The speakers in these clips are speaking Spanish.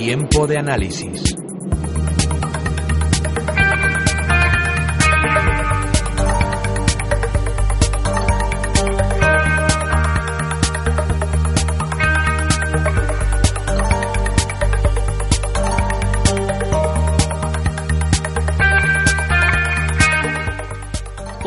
Tiempo de análisis.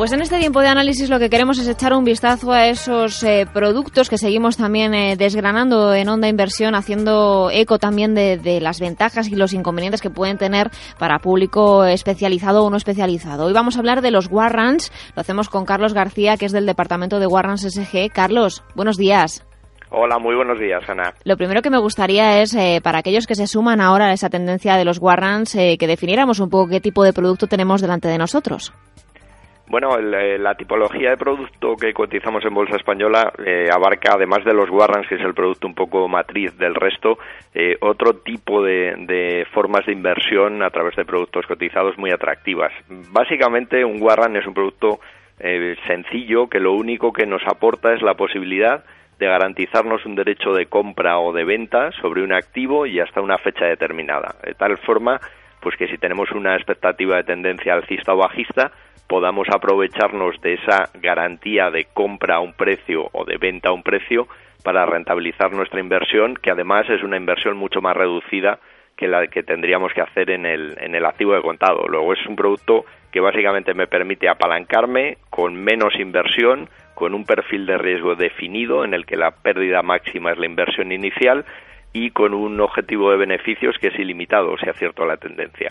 Pues en este tiempo de análisis lo que queremos es echar un vistazo a esos eh, productos que seguimos también eh, desgranando en Onda Inversión, haciendo eco también de, las ventajas y los inconvenientes que pueden tener para público especializado o no especializado. Hoy vamos a hablar de los warrants. Lo hacemos con Carlos García, que es del departamento de Warrants SG. Carlos, buenos días. Hola, muy buenos días, Ana. Lo primero que me gustaría es, eh, para aquellos que se suman ahora a esa tendencia de los warrants, que definiéramos un poco qué tipo de producto tenemos delante de nosotros. Bueno, eh, la tipología de producto que cotizamos en Bolsa Española eh, abarca, además de los warrants, que es el producto un poco matriz del resto, eh, otro tipo de, formas de inversión a través de productos cotizados muy atractivas. Básicamente, un warrant es un producto sencillo que lo único que nos aporta es la posibilidad de garantizarnos un derecho de compra o de venta sobre un activo y hasta una fecha determinada. De tal forma, pues que si tenemos una expectativa de tendencia alcista o bajista, podamos aprovecharnos de esa garantía de compra a un precio o de venta a un precio para rentabilizar nuestra inversión, que además es una inversión mucho más reducida que la que tendríamos que hacer en el, en el activo de contado. Luego es un producto que básicamente me permite apalancarme con menos inversión, con un perfil de riesgo definido en el que la pérdida máxima es la inversión inicial y con un objetivo de beneficios que es ilimitado si acierto la tendencia.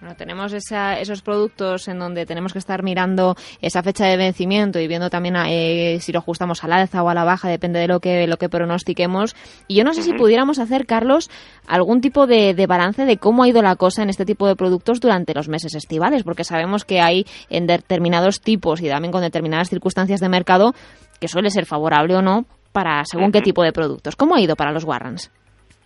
Bueno, tenemos esos productos en donde tenemos que estar mirando esa fecha de vencimiento y viendo también eh, si lo ajustamos al alza o a la baja, depende de lo que, lo que pronostiquemos. Y yo no sé si pudiéramos hacer, Carlos, algún tipo de, balance de cómo ha ido la cosa en este tipo de productos durante los meses estivales, porque sabemos que hay en determinados tipos y también con determinadas circunstancias de mercado que suele ser favorable o no para según qué tipo de productos. ¿Cómo ha ido para los warrants?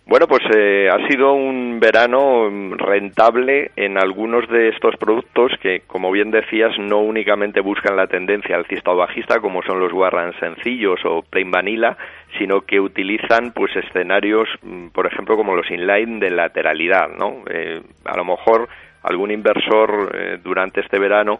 Bueno, pues eh, ha sido un verano rentable en algunos de estos productos que, como bien decías, no únicamente buscan la tendencia alcista o bajista, como son los warrants sencillos o plain vanilla, sino que utilizan pues escenarios, mm, por ejemplo, como los inline de lateralidad, ¿no? Eh, a lo mejor algún inversor eh, durante este verano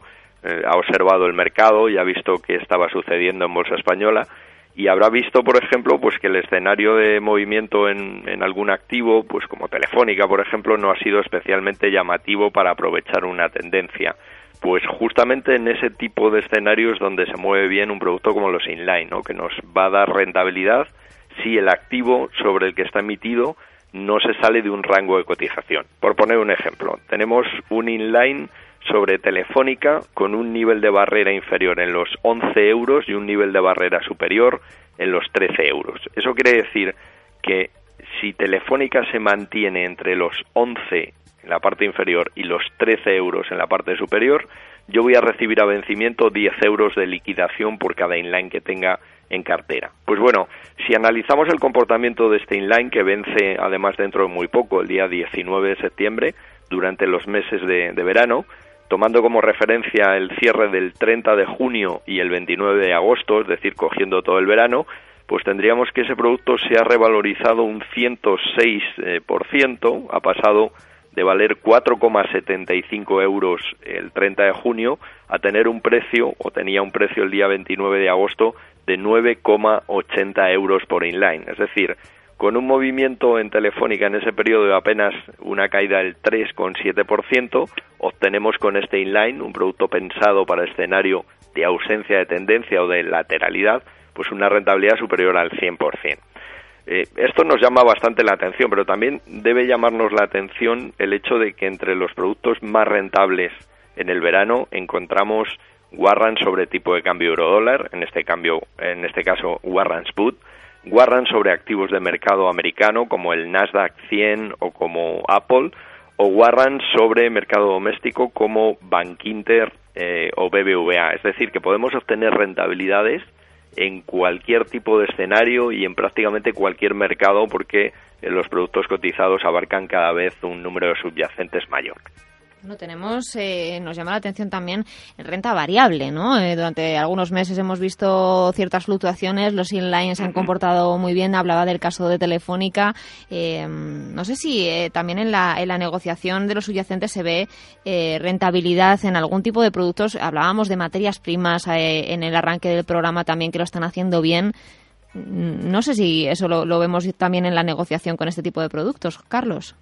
ha observado el mercado y ha visto qué estaba sucediendo en bolsa española y habrá visto, por ejemplo, pues que el escenario de movimiento en, en, algún activo, pues como Telefónica, por ejemplo, no ha sido especialmente llamativo para aprovechar una tendencia. Pues justamente en ese tipo de escenarios donde se mueve bien un producto como los inline, ¿no? que nos va a dar rentabilidad si el activo sobre el que está emitido no se sale de un rango de cotización. Por poner un ejemplo, tenemos un inline sobre Telefónica con un nivel de barrera inferior en los 11 euros y un nivel de barrera superior en los 13 euros. Eso quiere decir que si Telefónica se mantiene entre los 11 en la parte inferior y los 13 euros en la parte superior, yo voy a recibir a vencimiento 10 euros de liquidación por cada inline que tenga en cartera. Pues bueno, si analizamos el comportamiento de este inline que vence además dentro de muy poco, el día 19 de septiembre, durante los meses de, de verano, tomando como referencia el cierre del 30 de junio y el 29 de agosto, es decir, cogiendo todo el verano, pues tendríamos que ese producto se ha revalorizado un 106%, ha pasado de valer 4,75 euros el 30 de junio a tener un precio, o tenía un precio el día 29 de agosto, de 9,80 euros por inline. Es decir, con un movimiento en Telefónica en ese periodo de apenas una caída del 3,7%, obtenemos con este inline, un producto pensado para escenario de ausencia de tendencia o de lateralidad, pues una rentabilidad superior al 100%. Eh, esto nos llama bastante la atención, pero también debe llamarnos la atención el hecho de que entre los productos más rentables en el verano encontramos warrants sobre tipo de cambio euro-dólar, en este cambio, en este caso warrants put, warrants sobre activos de mercado americano como el Nasdaq 100 o como Apple, o warrants sobre mercado doméstico como Bankinter eh, o BBVA. Es decir, que podemos obtener rentabilidades en cualquier tipo de escenario y en prácticamente cualquier mercado porque eh, los productos cotizados abarcan cada vez un número de subyacentes mayor. No tenemos, eh, nos llama la atención también renta variable, ¿no? Eh, durante algunos meses hemos visto ciertas fluctuaciones, los inlines han comportado muy bien. Hablaba del caso de Telefónica. no sé si también en la, en la negociación de los subyacentes se ve rentabilidad en algún tipo de productos. Hablábamos de materias primas en el arranque del programa también que lo están haciendo bien. No sé si eso lo, vemos también en la negociación con este tipo de productos, Carlos.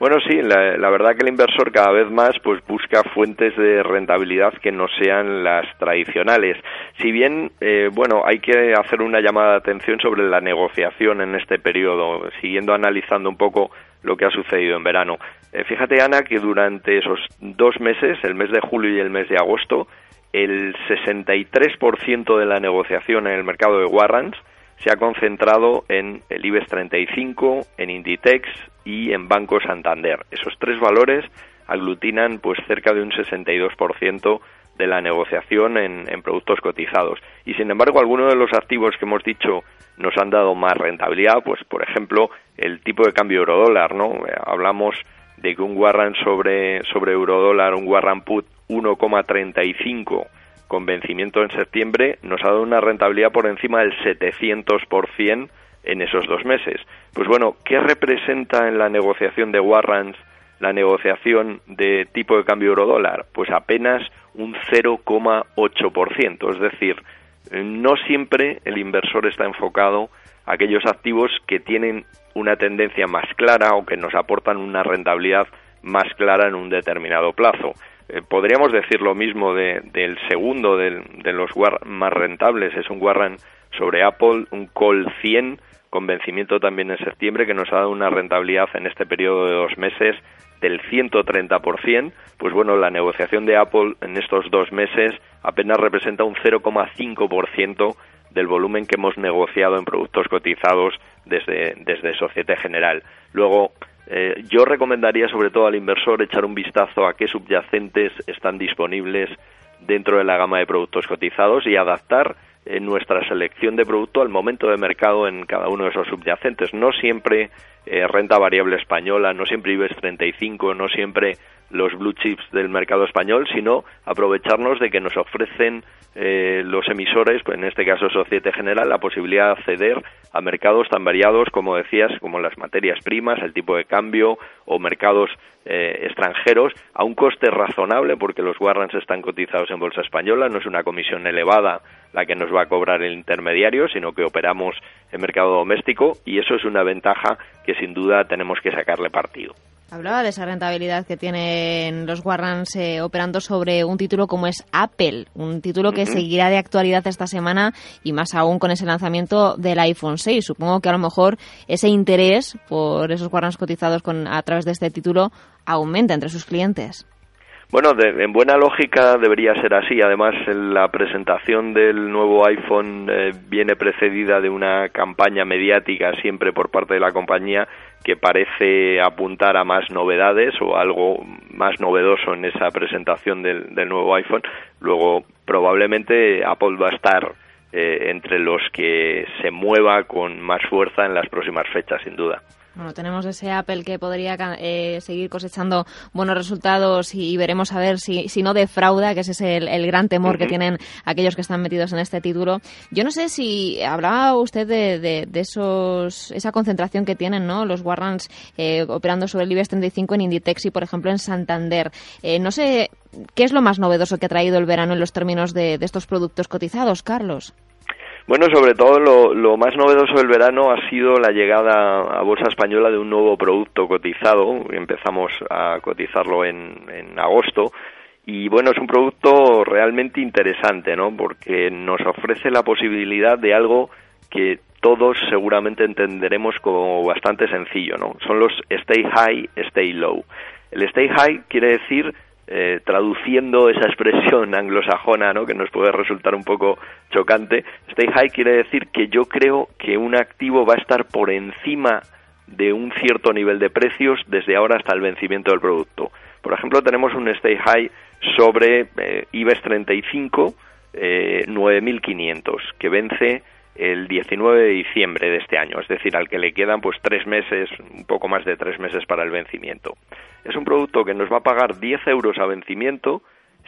Bueno, sí, la, verdad que el inversor cada vez más pues busca fuentes de rentabilidad que no sean las tradicionales. Si bien, eh, bueno, hay que hacer una llamada de atención sobre la negociación en este periodo, siguiendo analizando un poco lo que ha sucedido en verano. Eh, fíjate, Ana, que durante esos dos meses, el mes de julio y el mes de agosto, el 63% de la negociación en el mercado de warrants se ha concentrado en el IBEX 35, en Inditex y en Banco Santander. Esos tres valores aglutinan pues cerca de un 62% de la negociación en, productos cotizados. Y sin embargo, algunos de los activos que hemos dicho nos han dado más rentabilidad, pues por ejemplo, el tipo de cambio euro-dólar, ¿no? Eh, hablamos de que un warrant sobre, sobre euro-dólar, un warrant put 1,35 con vencimiento en septiembre nos ha dado una rentabilidad por encima del 700% en esos dos meses. Pues bueno, ¿qué representa en la negociación de warrants la negociación de tipo de cambio euro-dólar? Pues apenas un 0,8%. Es decir, no siempre el inversor está enfocado a aquellos activos que tienen una tendencia más clara o que nos aportan una rentabilidad más clara en un determinado plazo. Eh, podríamos decir lo mismo del segundo de los más rentables, es un warrant sobre Apple, un Call 100 con vencimiento también en septiembre que nos ha dado una rentabilidad en este periodo de dos meses del 130%, pues bueno, la negociación de Apple en estos dos meses apenas representa un 0,5% del volumen que hemos negociado en productos cotizados desde, desde Societe General. Luego, eh, yo recomendaría sobre todo al inversor echar un vistazo a qué subyacentes están disponibles dentro de la gama de productos cotizados y adaptar eh, nuestra selección de producto al momento de mercado en cada uno de esos subyacentes. No siempre eh, renta variable española, no siempre IBEX 35, no siempre los blue chips del mercado español, sino aprovecharnos de que nos ofrecen eh, los emisores, en este caso Societe General, la posibilidad de acceder a mercados tan variados como decías, como las materias primas, el tipo de cambio o mercados eh, extranjeros a un coste razonable porque los warrants están cotizados en bolsa española, no es una comisión elevada la que nos va a cobrar el intermediario, sino que operamos en mercado doméstico y eso es una ventaja que sin duda tenemos que sacarle partido. Hablaba de esa rentabilidad que tienen los warrants eh, operando sobre un título como es Apple, un título que seguirá de actualidad esta semana y más aún con ese lanzamiento del iPhone 6. Supongo que a lo mejor ese interés por esos warrants cotizados con, a través de este título aumenta entre sus clientes. Bueno, en buena lógica debería ser así. Además, la presentación del nuevo iPhone eh, viene precedida de una campaña mediática siempre por parte de la compañía que parece apuntar a más novedades o algo más novedoso en esa presentación del, nuevo iPhone. Luego, probablemente Apple va a estar eh, entre los que se mueva con más fuerza en las próximas fechas, sin duda. Bueno, tenemos ese Apple que podría eh, seguir cosechando buenos resultados y, veremos a ver si, si no defrauda, que ese es el, gran temor que tienen aquellos que están metidos en este título. Yo no sé si hablaba usted de, de, esos, esa concentración que tienen ¿no? los warrants eh, operando sobre el IBEX 35 en Inditex y, por ejemplo, en Santander. Eh, no sé qué es lo más novedoso que ha traído el verano en los términos de, de estos productos cotizados, Carlos. Bueno, sobre todo lo, más novedoso del verano ha sido la llegada a Bolsa Española de un nuevo producto cotizado. Empezamos a cotizarlo en, en agosto. Y bueno, es un producto realmente interesante, ¿no? Porque nos ofrece la posibilidad de algo que todos seguramente entenderemos como bastante sencillo, ¿no? Son los stay high, stay low. El stay high quiere decir eh, traduciendo esa expresión anglosajona, ¿no? que nos puede resultar un poco chocante, stay high quiere decir que yo creo que un activo va a estar por encima de un cierto nivel de precios desde ahora hasta el vencimiento del producto. Por ejemplo, tenemos un stay high sobre eh, IBEX 35 eh, 9.500 que vence el 19 de diciembre de este año, es decir, al que le quedan pues tres meses, un poco más de tres meses para el vencimiento. Es un producto que nos va a pagar 10 euros a vencimiento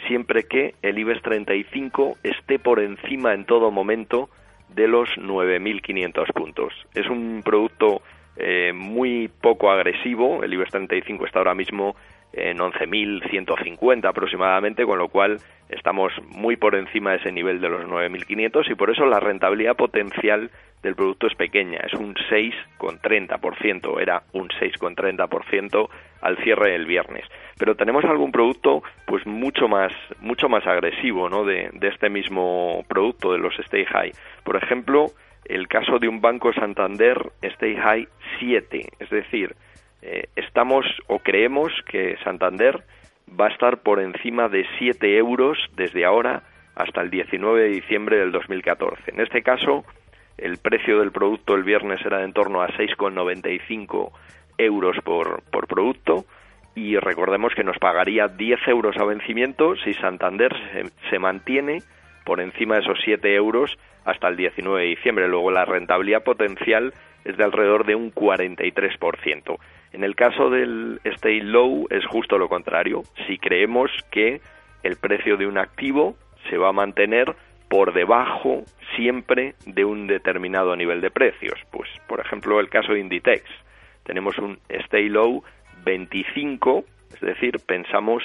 siempre que el IBEX 35 esté por encima en todo momento de los 9.500 puntos. Es un producto eh, muy poco agresivo, el IBEX 35 está ahora mismo en 11.150 aproximadamente, con lo cual estamos muy por encima de ese nivel de los 9.500 y por eso la rentabilidad potencial del producto es pequeña, es un 6,30%, era un 6,30% al cierre del viernes. Pero tenemos algún producto pues mucho más mucho más agresivo, ¿no? de, de este mismo producto de los Stay High. Por ejemplo, el caso de un Banco Santander Stay High 7, es decir, eh, estamos o creemos que Santander va a estar por encima de 7 euros desde ahora hasta el 19 de diciembre del 2014. En este caso, el precio del producto el viernes era de en torno a 6,95 euros por, por producto y recordemos que nos pagaría 10 euros a vencimiento si Santander se, se mantiene por encima de esos 7 euros hasta el 19 de diciembre. Luego la rentabilidad potencial es de alrededor de un 43%. En el caso del stay low es justo lo contrario. Si creemos que el precio de un activo se va a mantener por debajo siempre de un determinado nivel de precios. Pues, por ejemplo, el caso de Inditex. Tenemos un stay low 25, es decir, pensamos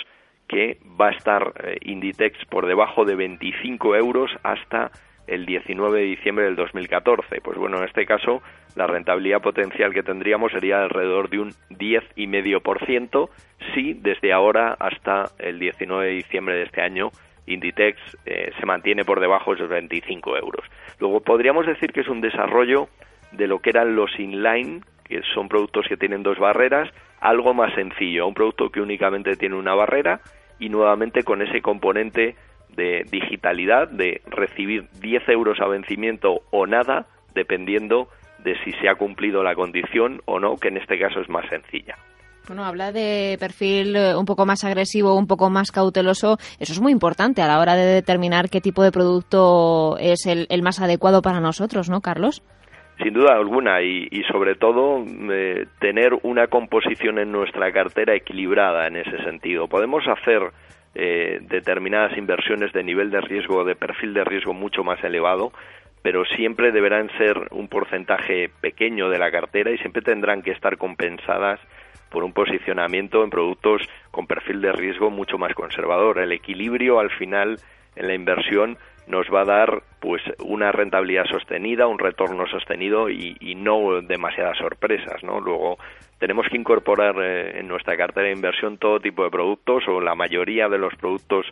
que va a estar eh, Inditex por debajo de 25 euros hasta el 19 de diciembre del 2014. Pues bueno, en este caso la rentabilidad potencial que tendríamos sería alrededor de un 10,5% si desde ahora hasta el 19 de diciembre de este año Inditex eh, se mantiene por debajo de esos 25 euros. Luego podríamos decir que es un desarrollo de lo que eran los inline, que son productos que tienen dos barreras, algo más sencillo, un producto que únicamente tiene una barrera y nuevamente con ese componente de digitalidad, de recibir 10 euros a vencimiento o nada, dependiendo de si se ha cumplido la condición o no, que en este caso es más sencilla. Bueno, habla de perfil eh, un poco más agresivo, un poco más cauteloso. Eso es muy importante a la hora de determinar qué tipo de producto es el, más adecuado para nosotros, ¿no, Carlos? Sin duda alguna y, sobre todo eh, tener una composición en nuestra cartera equilibrada en ese sentido. Podemos hacer eh, determinadas inversiones de nivel de riesgo, de perfil de riesgo mucho más elevado, pero siempre deberán ser un porcentaje pequeño de la cartera y siempre tendrán que estar compensadas por un posicionamiento en productos con perfil de riesgo mucho más conservador. El equilibrio al final en la inversión nos va a dar pues una rentabilidad sostenida, un retorno sostenido y, no demasiadas sorpresas, ¿no? Luego tenemos que incorporar eh, en nuestra cartera de inversión todo tipo de productos o la mayoría de los productos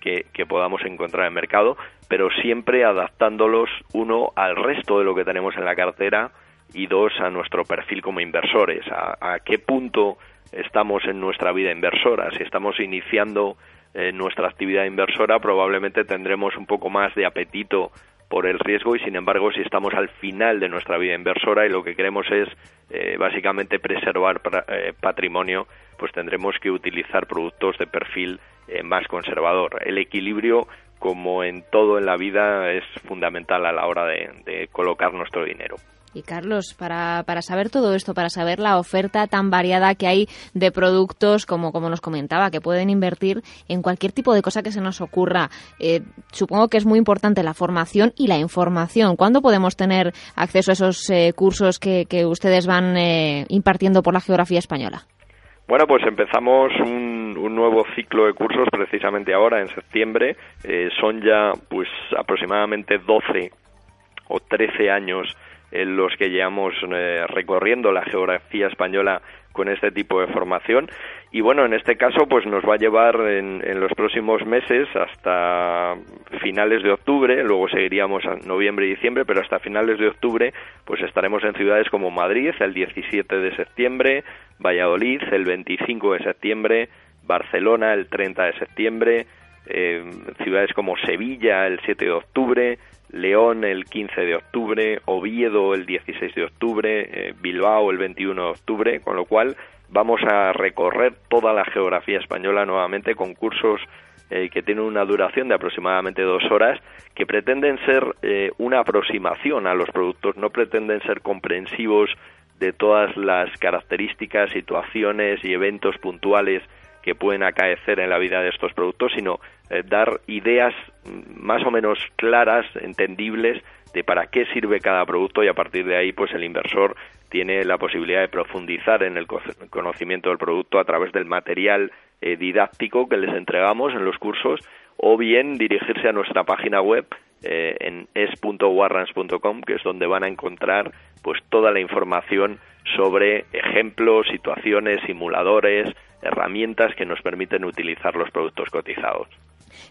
que, podamos encontrar en el mercado, pero siempre adaptándolos uno al resto de lo que tenemos en la cartera y dos a nuestro perfil como inversores, a, a qué punto estamos en nuestra vida inversora, si estamos iniciando en nuestra actividad inversora probablemente tendremos un poco más de apetito por el riesgo y sin embargo si estamos al final de nuestra vida inversora y lo que queremos es eh, básicamente preservar eh, patrimonio pues tendremos que utilizar productos de perfil eh, más conservador. El equilibrio como en todo en la vida es fundamental a la hora de colocar nuestro dinero y Carlos, para, para saber todo esto, para saber la oferta tan variada que hay de productos, como, como nos comentaba, que pueden invertir en cualquier tipo de cosa que se nos ocurra, eh, supongo que es muy importante la formación y la información. ¿Cuándo podemos tener acceso a esos eh, cursos que, que, ustedes van eh, impartiendo por la geografía española? Bueno, pues empezamos un, un, nuevo ciclo de cursos precisamente ahora, en septiembre. son ya pues aproximadamente 12 o 13 años los que llevamos eh, recorriendo la geografía española con este tipo de formación. Y bueno en este caso pues nos va a llevar en, en, los próximos meses hasta finales de octubre luego seguiríamos a noviembre y diciembre pero hasta finales de octubre pues estaremos en ciudades como Madrid el 17 de septiembre Valladolid el 25 de septiembre Barcelona el 30 de septiembre, eh, ciudades como Sevilla el 7 de octubre, León el 15 de octubre, Oviedo el 16 de octubre, eh, Bilbao el 21 de octubre, con lo cual vamos a recorrer toda la geografía española nuevamente con cursos eh, que tienen una duración de aproximadamente dos horas, que pretenden ser eh, una aproximación a los productos, no pretenden ser comprensivos de todas las características, situaciones y eventos puntuales que pueden acaecer en la vida de estos productos, sino eh, dar ideas más o menos claras, entendibles, de para qué sirve cada producto y a partir de ahí pues el inversor tiene la posibilidad de profundizar en el conocimiento del producto a través del material eh, didáctico que les entregamos en los cursos o bien dirigirse a nuestra página web eh, en es.warrants.com que es donde van a encontrar pues toda la información sobre ejemplos, situaciones, simuladores, herramientas que nos permiten utilizar los productos cotizados.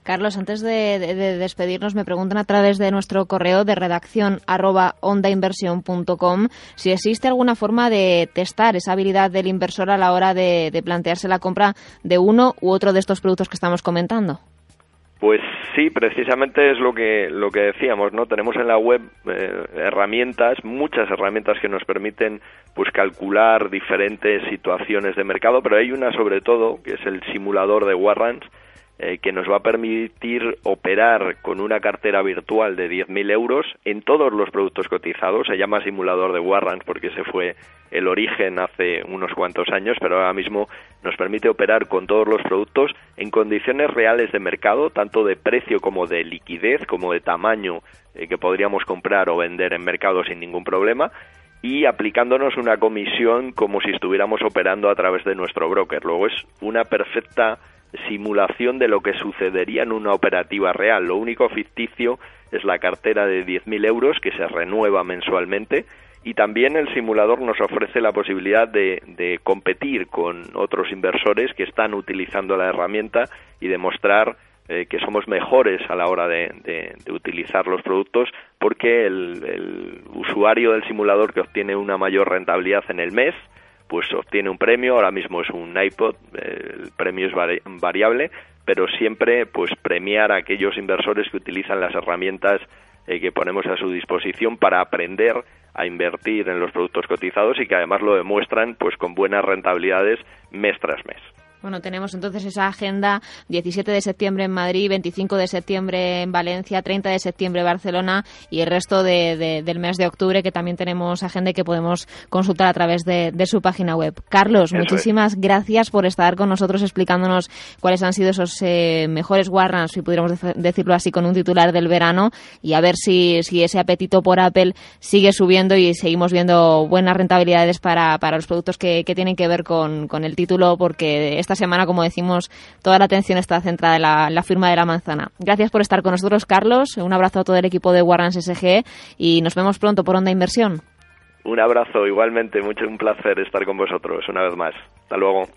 Carlos, antes de, despedirnos, me preguntan a través de nuestro correo de redacción arroba ondainversión.com si existe alguna forma de testar esa habilidad del inversor a la hora de, plantearse la compra de uno u otro de estos productos que estamos comentando. Pues sí, precisamente es lo que lo que decíamos, ¿no? Tenemos en la web eh, herramientas, muchas herramientas que nos permiten pues calcular diferentes situaciones de mercado, pero hay una sobre todo que es el simulador de warrants eh, que nos va a permitir operar con una cartera virtual de 10.000 euros en todos los productos cotizados. Se llama simulador de warrants porque ese fue el origen hace unos cuantos años, pero ahora mismo nos permite operar con todos los productos en condiciones reales de mercado, tanto de precio como de liquidez, como de tamaño eh, que podríamos comprar o vender en mercado sin ningún problema y aplicándonos una comisión como si estuviéramos operando a través de nuestro broker. Luego es una perfecta simulación de lo que sucedería en una operativa real. Lo único ficticio es la cartera de 10.000 euros que se renueva mensualmente y también el simulador nos ofrece la posibilidad de, competir con otros inversores que están utilizando la herramienta y demostrar eh, que somos mejores a la hora de, utilizar los productos porque el usuario del simulador que obtiene una mayor rentabilidad en el mes pues obtiene un premio, ahora mismo es un iPod, el premio es variable, pero siempre pues premiar a aquellos inversores que utilizan las herramientas eh, que ponemos a su disposición para aprender a invertir en los productos cotizados y que además lo demuestran pues con buenas rentabilidades mes tras mes. Bueno, tenemos entonces esa agenda 17 de septiembre en Madrid, 25 de septiembre en Valencia, 30 de septiembre en Barcelona y el resto del mes de octubre que también tenemos agenda y que podemos consultar a través de, su página web. Carlos, muchísimas gracias por estar con nosotros explicándonos cuáles han sido esos eh, mejores warrants, si pudiéramos decirlo así, con un titular del verano y a ver si, si ese apetito por Apple sigue subiendo y seguimos viendo buenas rentabilidades para, para los productos que, que tienen que ver con, con el título porque esta semana, como decimos, toda la atención está centrada en la, firma de la manzana. Gracias por estar con nosotros, Carlos. Un abrazo a todo el equipo de Warrants SG y nos vemos pronto por Onda Inversión. Un abrazo, igualmente, mucho un placer estar con vosotros una vez más. Hasta luego.